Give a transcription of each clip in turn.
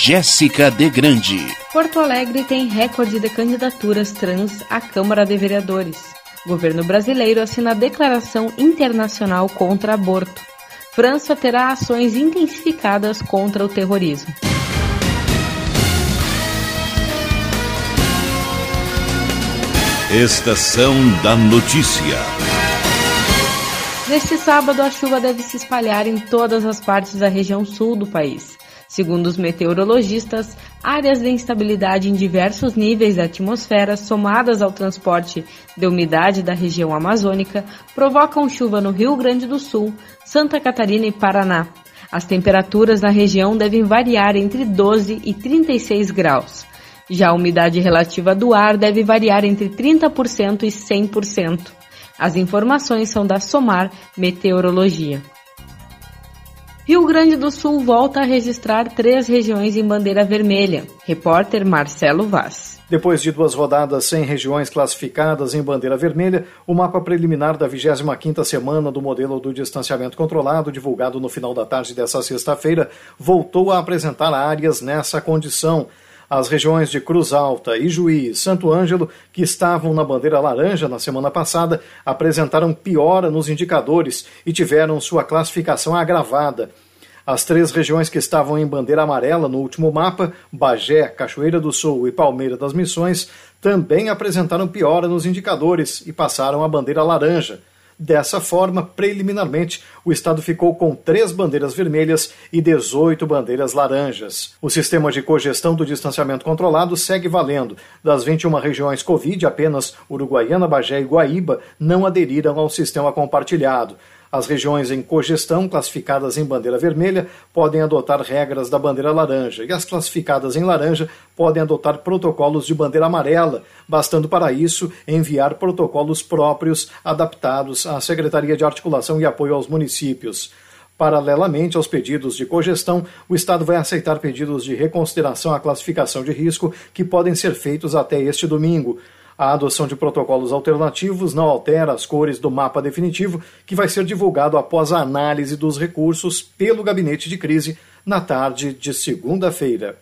Jéssica de Grande. Porto Alegre tem recorde de candidaturas trans à Câmara de Vereadores. Governo brasileiro assina declaração internacional contra aborto. França terá ações intensificadas contra o terrorismo. Estação da Notícia. Neste sábado, a chuva deve se espalhar em todas as partes da região sul do país. Segundo os meteorologistas, áreas de instabilidade em diversos níveis da atmosfera, somadas ao transporte de umidade da região amazônica, provocam chuva no Rio Grande do Sul, Santa Catarina e Paraná. As temperaturas na região devem variar entre 12 e 36 graus. Já a umidade relativa do ar deve variar entre 30% e 100%. As informações são da Somar Meteorologia. Rio Grande do Sul volta a registrar três regiões em bandeira vermelha. Repórter Marcelo Vaz. Depois de duas rodadas sem regiões classificadas em bandeira vermelha, o mapa preliminar da 25ª semana do modelo do distanciamento controlado, divulgado no final da tarde desta sexta-feira, voltou a apresentar áreas nessa condição. As regiões de Cruz Alta, Ijuí e Santo Ângelo, que estavam na bandeira laranja na semana passada, apresentaram piora nos indicadores e tiveram sua classificação agravada. As três regiões que estavam em bandeira amarela no último mapa, Bagé, Cachoeira do Sul e Palmeira das Missões, também apresentaram piora nos indicadores e passaram a bandeira laranja. Dessa forma, preliminarmente, o Estado ficou com três bandeiras vermelhas e 18 bandeiras laranjas. O sistema de cogestão do distanciamento controlado segue valendo. Das 21 regiões Covid, apenas Uruguaiana, Bagé e Guaíba não aderiram ao sistema compartilhado. As regiões em cogestão, classificadas em bandeira vermelha, podem adotar regras da bandeira laranja, e as classificadas em laranja podem adotar protocolos de bandeira amarela, bastando para isso enviar protocolos próprios adaptados à Secretaria de Articulação e Apoio aos Municípios. Paralelamente aos pedidos de cogestão, o Estado vai aceitar pedidos de reconsideração à classificação de risco que podem ser feitos até este domingo. A adoção de protocolos alternativos não altera as cores do mapa definitivo, que vai ser divulgado após a análise dos recursos pelo gabinete de crise na tarde de segunda-feira.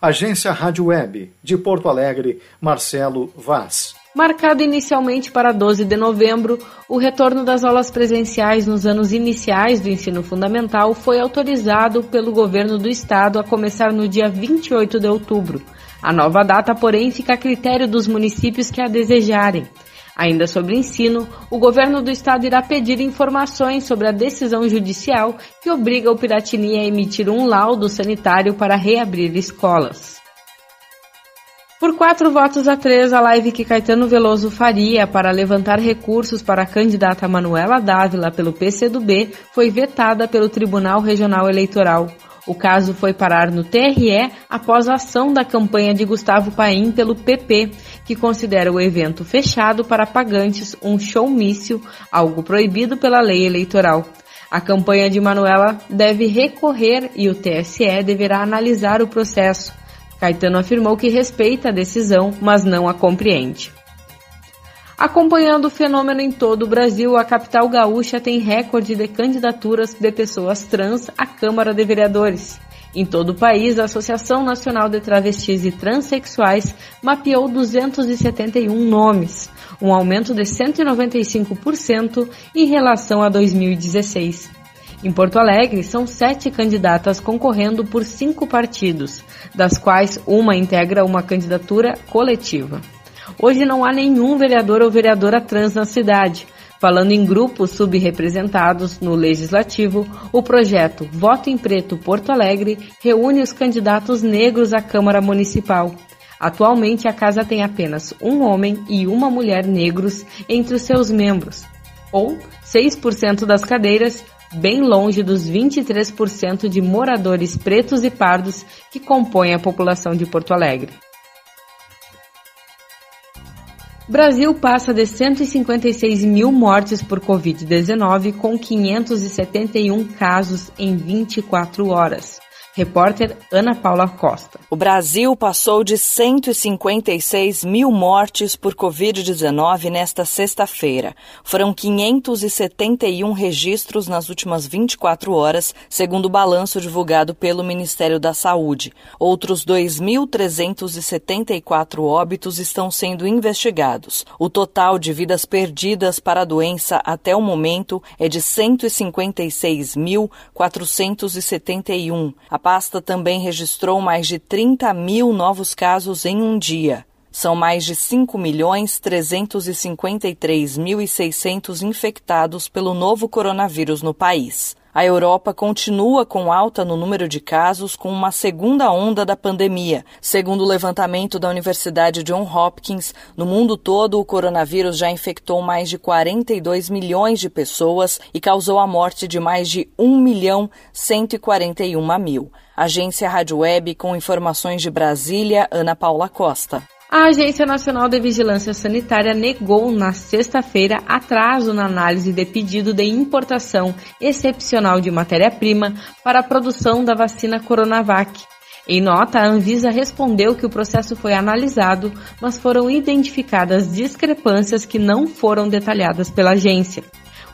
Agência Rádio Web, de Porto Alegre, Marcelo Vaz. Marcado inicialmente para 12 de novembro, o retorno das aulas presenciais nos anos iniciais do ensino fundamental foi autorizado pelo governo do estado a começar no dia 28 de outubro. A nova data, porém, fica a critério dos municípios que a desejarem. Ainda sobre ensino, o governo do estado irá pedir informações sobre a decisão judicial que obriga o Piratini a emitir um laudo sanitário para reabrir escolas. Por quatro votos a três, a live que Caetano Veloso faria para levantar recursos para a candidata Manuela Dávila pelo PCdoB foi vetada pelo Tribunal Regional Eleitoral. O caso foi parar no TRE após a ação da campanha de Gustavo Paim pelo PP, que considera o evento fechado para pagantes um showmício, algo proibido pela lei eleitoral. A campanha de Manuela deve recorrer e o TSE deverá analisar o processo. Caetano afirmou que respeita a decisão, mas não a compreende. Acompanhando o fenômeno em todo o Brasil, a capital gaúcha tem recorde de candidaturas de pessoas trans à Câmara de Vereadores. Em todo o país, a Associação Nacional de Travestis e Transsexuais mapeou 271 nomes, um aumento de 195% em relação a 2016. Em Porto Alegre, são sete candidatas concorrendo por cinco partidos, das quais uma integra uma candidatura coletiva. Hoje não há nenhum vereador ou vereadora trans na cidade. Falando em grupos subrepresentados no Legislativo, o projeto Voto em Preto Porto Alegre reúne os candidatos negros à Câmara Municipal. Atualmente, a casa tem apenas um homem e uma mulher negros entre os seus membros, ou 6% das cadeiras, bem longe dos 23% de moradores pretos e pardos que compõem a população de Porto Alegre. Brasil passa de 156 mil mortes por Covid-19, com 571 casos em 24 horas. Repórter Ana Paula Costa. O Brasil passou de 156 mil mortes por Covid-19 nesta sexta-feira. Foram 571 registros nas últimas 24 horas, segundo o balanço divulgado pelo Ministério da Saúde. Outros 2.374 óbitos estão sendo investigados. O total de vidas perdidas para a doença até o momento é de 156.471. A pasta também registrou mais de 30 mil novos casos em um dia. São mais de 5 milhões 353 mil 600 infectados pelo novo coronavírus no país. A Europa continua com alta no número de casos com uma segunda onda da pandemia. Segundo o levantamento da Universidade John Hopkins, no mundo todo o coronavírus já infectou mais de 42 milhões de pessoas e causou a morte de mais de 1 milhão 141 mil. Agência Rádio Web com informações de Brasília, Ana Paula Costa. A Agência Nacional de Vigilância Sanitária negou na sexta-feira atraso na análise de pedido de importação excepcional de matéria-prima para a produção da vacina Coronavac. Em nota, a Anvisa respondeu que o processo foi analisado, mas foram identificadas discrepâncias que não foram detalhadas pela agência.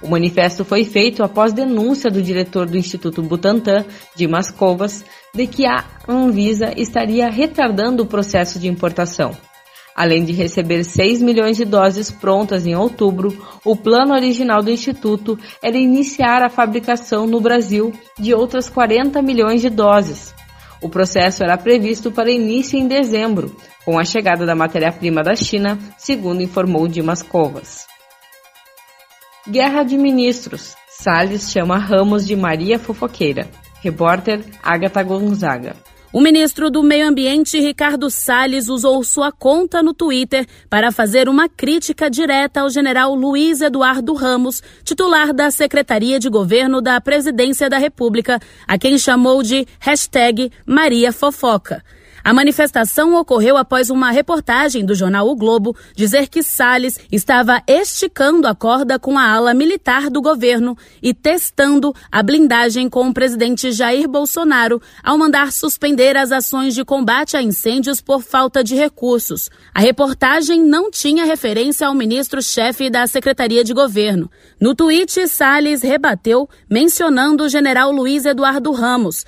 O manifesto foi feito após denúncia do diretor do Instituto Butantan, Dimas Covas, de que a Anvisa estaria retardando o processo de importação. Além de receber 6 milhões de doses prontas em outubro, o plano original do Instituto era iniciar a fabricação no Brasil de outras 40 milhões de doses. O processo era previsto para início em dezembro, com a chegada da matéria-prima da China, segundo informou Dimas Covas. Guerra de Ministros. Salles chama Ramos de Maria Fofoqueira. Repórter Agatha Gonzaga. O ministro do Meio Ambiente, Ricardo Salles, usou sua conta no Twitter para fazer uma crítica direta ao general Luiz Eduardo Ramos, titular da Secretaria de Governo da Presidência da República, a quem chamou de hashtag Maria Fofoca. A manifestação ocorreu após uma reportagem do jornal O Globo dizer que Salles estava esticando a corda com a ala militar do governo e testando a blindagem com o presidente Jair Bolsonaro ao mandar suspender as ações de combate a incêndios por falta de recursos. A reportagem não tinha referência ao ministro-chefe da Secretaria de Governo. No tweet, Salles rebateu mencionando o general Luiz Eduardo Ramos.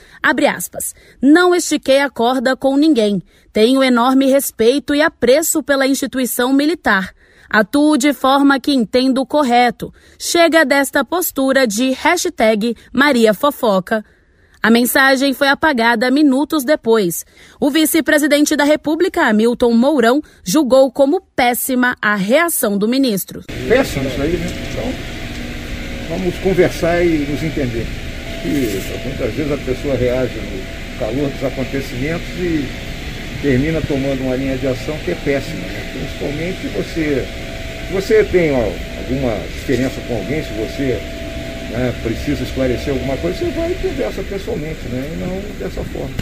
Aspas. Não estiquei a corda com ninguém. Tenho enorme respeito e apreço pela instituição militar. Atuo de forma que entendo correto. Chega desta postura de hashtag Maria Fofoca. A mensagem foi apagada minutos depois. O vice-presidente da República, Hamilton Mourão, julgou como péssima a reação do ministro. Péssimo isso aí, né? Então, vamos conversar e nos entender. E muitas vezes a pessoa reage no calor dos acontecimentos e termina tomando uma linha de ação que é péssima. Né? Principalmente você, se você tem ó, alguma diferença com alguém, se você né, precisa esclarecer alguma coisa, você vai e conversa pessoalmente, né? E não dessa forma.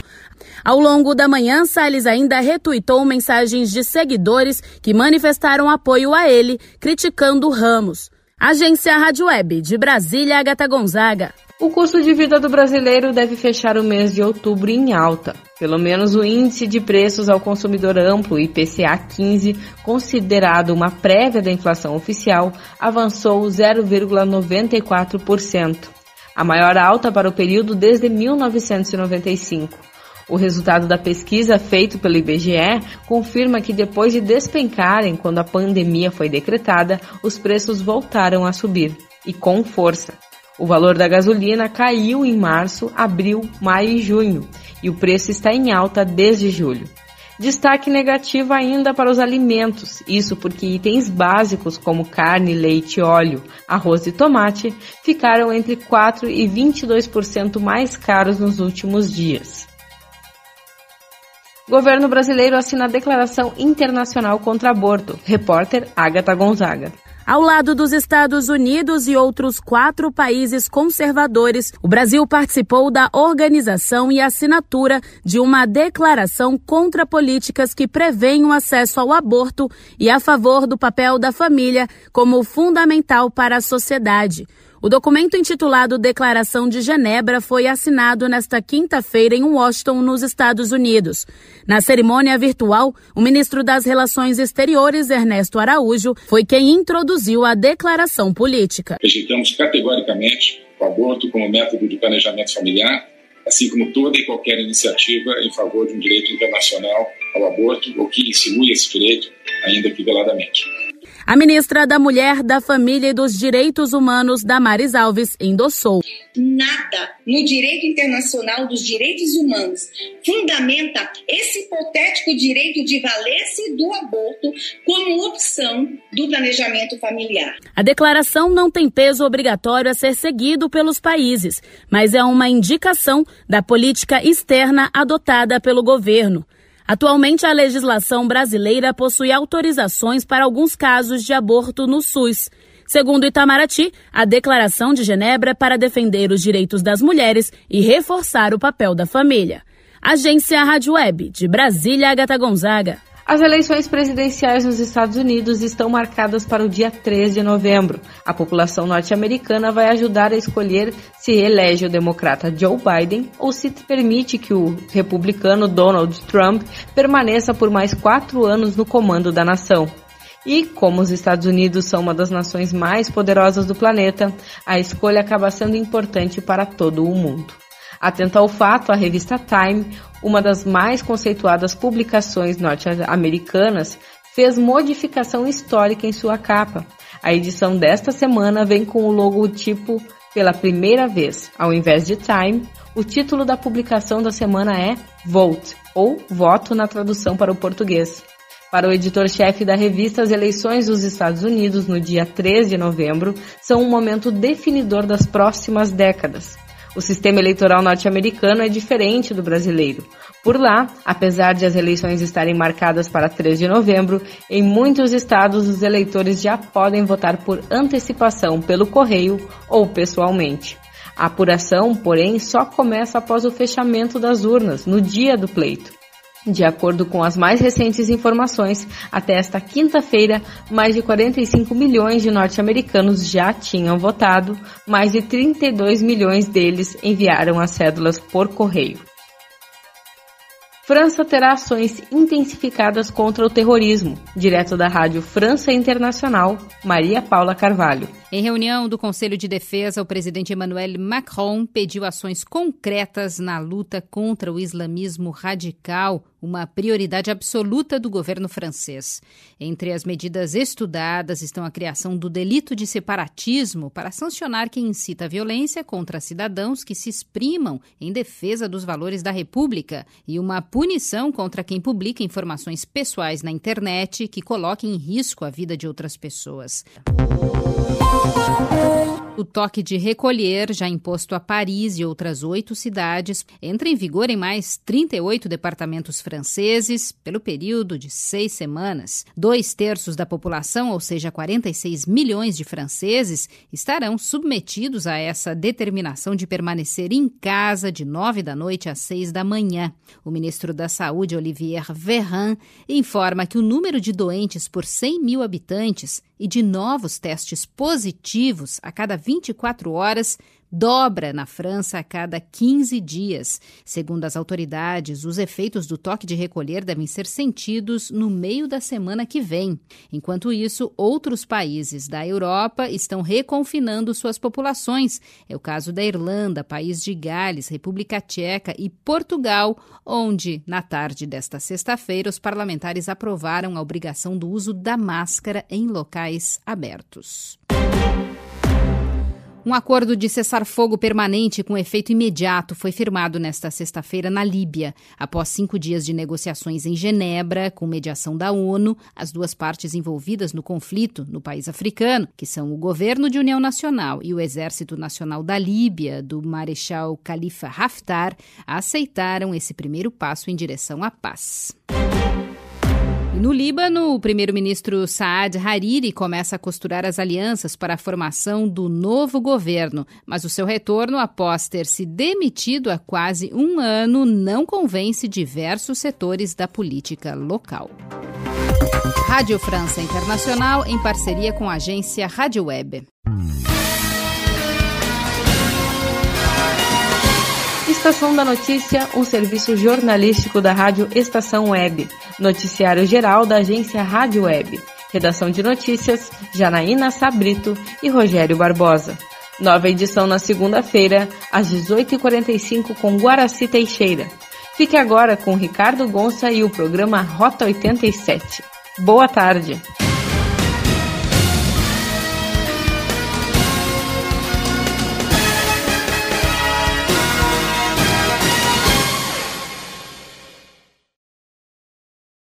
Ao longo da manhã, Salles ainda retuitou mensagens de seguidores que manifestaram apoio a ele, criticando Ramos. Agência Rádio Web de Brasília, Agatha Gonzaga. O custo de vida do brasileiro deve fechar o mês de outubro em alta. Pelo menos o índice de preços ao consumidor amplo, IPCA 15, considerado uma prévia da inflação oficial, avançou 0,94%, a maior alta para o período desde 1995. O resultado da pesquisa feito pelo IBGE confirma que depois de despencarem quando a pandemia foi decretada, os preços voltaram a subir, e com força. O valor da gasolina caiu em março, abril, maio e junho, e o preço está em alta desde julho. Destaque negativo ainda para os alimentos, isso porque itens básicos como carne, leite, óleo, arroz e tomate ficaram entre 4 e 22% mais caros nos últimos dias. Governo brasileiro assina declaração internacional contra aborto. Repórter Agatha Gonzaga. Ao lado dos Estados Unidos e outros quatro países conservadores, o Brasil participou da organização e assinatura de uma declaração contra políticas que prevêem o acesso ao aborto e a favor do papel da família como fundamental para a sociedade. O documento intitulado Declaração de Genebra foi assinado nesta quinta-feira em Washington, nos Estados Unidos. Na cerimônia virtual, o ministro das Relações Exteriores, Ernesto Araújo, foi quem introduziu a declaração política. Rejeitamos categoricamente o aborto como método de planejamento familiar, assim como toda e qualquer iniciativa em favor de um direito internacional ao aborto ou que insinue esse direito, ainda que veladamente. A ministra da Mulher, da Família e dos Direitos Humanos, Damares Alves, endossou. Nada no direito internacional dos direitos humanos fundamenta esse hipotético direito de valer-se do aborto como opção do planejamento familiar. A declaração não tem peso obrigatório a ser seguido pelos países, mas é uma indicação da política externa adotada pelo governo. Atualmente, a legislação brasileira possui autorizações para alguns casos de aborto no SUS. Segundo Itamaraty, a Declaração de Genebra para defender os direitos das mulheres e reforçar o papel da família. Agência Rádio Web, de Brasília, Agatha Gonzaga. As eleições presidenciais nos Estados Unidos estão marcadas para o dia 3 de novembro. A população norte-americana vai ajudar a escolher se elege o democrata Joe Biden ou se permite que o republicano Donald Trump permaneça por mais quatro anos no comando da nação. E, como os Estados Unidos são uma das nações mais poderosas do planeta, a escolha acaba sendo importante para todo o mundo. Atenta ao fato, a revista Time, uma das mais conceituadas publicações norte-americanas, fez modificação histórica em sua capa. A edição desta semana vem com o logotipo pela primeira vez. Ao invés de Time, o título da publicação da semana é Vote, ou Voto na tradução para o português. Para o editor-chefe da revista, as eleições dos Estados Unidos no dia 3 de novembro são um momento definidor das próximas décadas. O sistema eleitoral norte-americano é diferente do brasileiro. Por lá, apesar de as eleições estarem marcadas para 3 de novembro, em muitos estados os eleitores já podem votar por antecipação pelo correio ou pessoalmente. A apuração, porém, só começa após o fechamento das urnas, no dia do pleito. De acordo com as mais recentes informações, até esta quinta-feira, mais de 45 milhões de norte-americanos já tinham votado, mais de 32 milhões deles enviaram as cédulas por correio. França terá ações intensificadas contra o terrorismo. Direto da Rádio França Internacional, Maria Paula Carvalho. Em reunião do Conselho de Defesa, o presidente Emmanuel Macron pediu ações concretas na luta contra o islamismo radical uma prioridade absoluta do governo francês. Entre as medidas estudadas estão a criação do delito de separatismo para sancionar quem incita a violência contra cidadãos que se exprimam em defesa dos valores da República e uma punição contra quem publica informações pessoais na internet que coloquem em risco a vida de outras pessoas. Toque de recolher, já imposto a Paris e outras oito cidades, entra em vigor em mais 38 departamentos franceses pelo período de seis semanas. Dois terços da população, ou seja, 46 milhões de franceses, estarão submetidos a essa determinação de permanecer em casa de nove da noite às seis da manhã. O ministro da Saúde, Olivier Véran, informa que o número de doentes por 100 mil habitantes e de novos testes positivos a cada 24 horas dobra na França a cada 15 dias. Segundo as autoridades, os efeitos do toque de recolher devem ser sentidos no meio da semana que vem. Enquanto isso, outros países da Europa estão reconfinando suas populações. É o caso da Irlanda, País de Gales, República Tcheca e Portugal, onde, na tarde desta sexta-feira, os parlamentares aprovaram a obrigação do uso da máscara em locais abertos. Um acordo de cessar-fogo permanente com efeito imediato foi firmado nesta sexta-feira na Líbia. Após cinco dias de negociações em Genebra, com mediação da ONU, as duas partes envolvidas no conflito no país africano, que são o governo de União Nacional e o Exército Nacional da Líbia, do Marechal Khalifa Haftar, aceitaram esse primeiro passo em direção à paz. No Líbano, o primeiro-ministro Saad Hariri começa a costurar as alianças para a formação do novo governo, mas o seu retorno, após ter se demitido há quase um ano, não convence diversos setores da política local. Rádio França Internacional, em parceria com a agência Rádio Web. Estação da Notícia, um serviço jornalístico da Rádio Estação Web. Noticiário geral da agência Rádio Web. Redação de notícias, Janaína Sabrito e Rogério Barbosa. Nova edição na segunda-feira, às 18h45 com Guaraci Teixeira. Fique agora com Ricardo Gonça e o programa Rota 87. Boa tarde!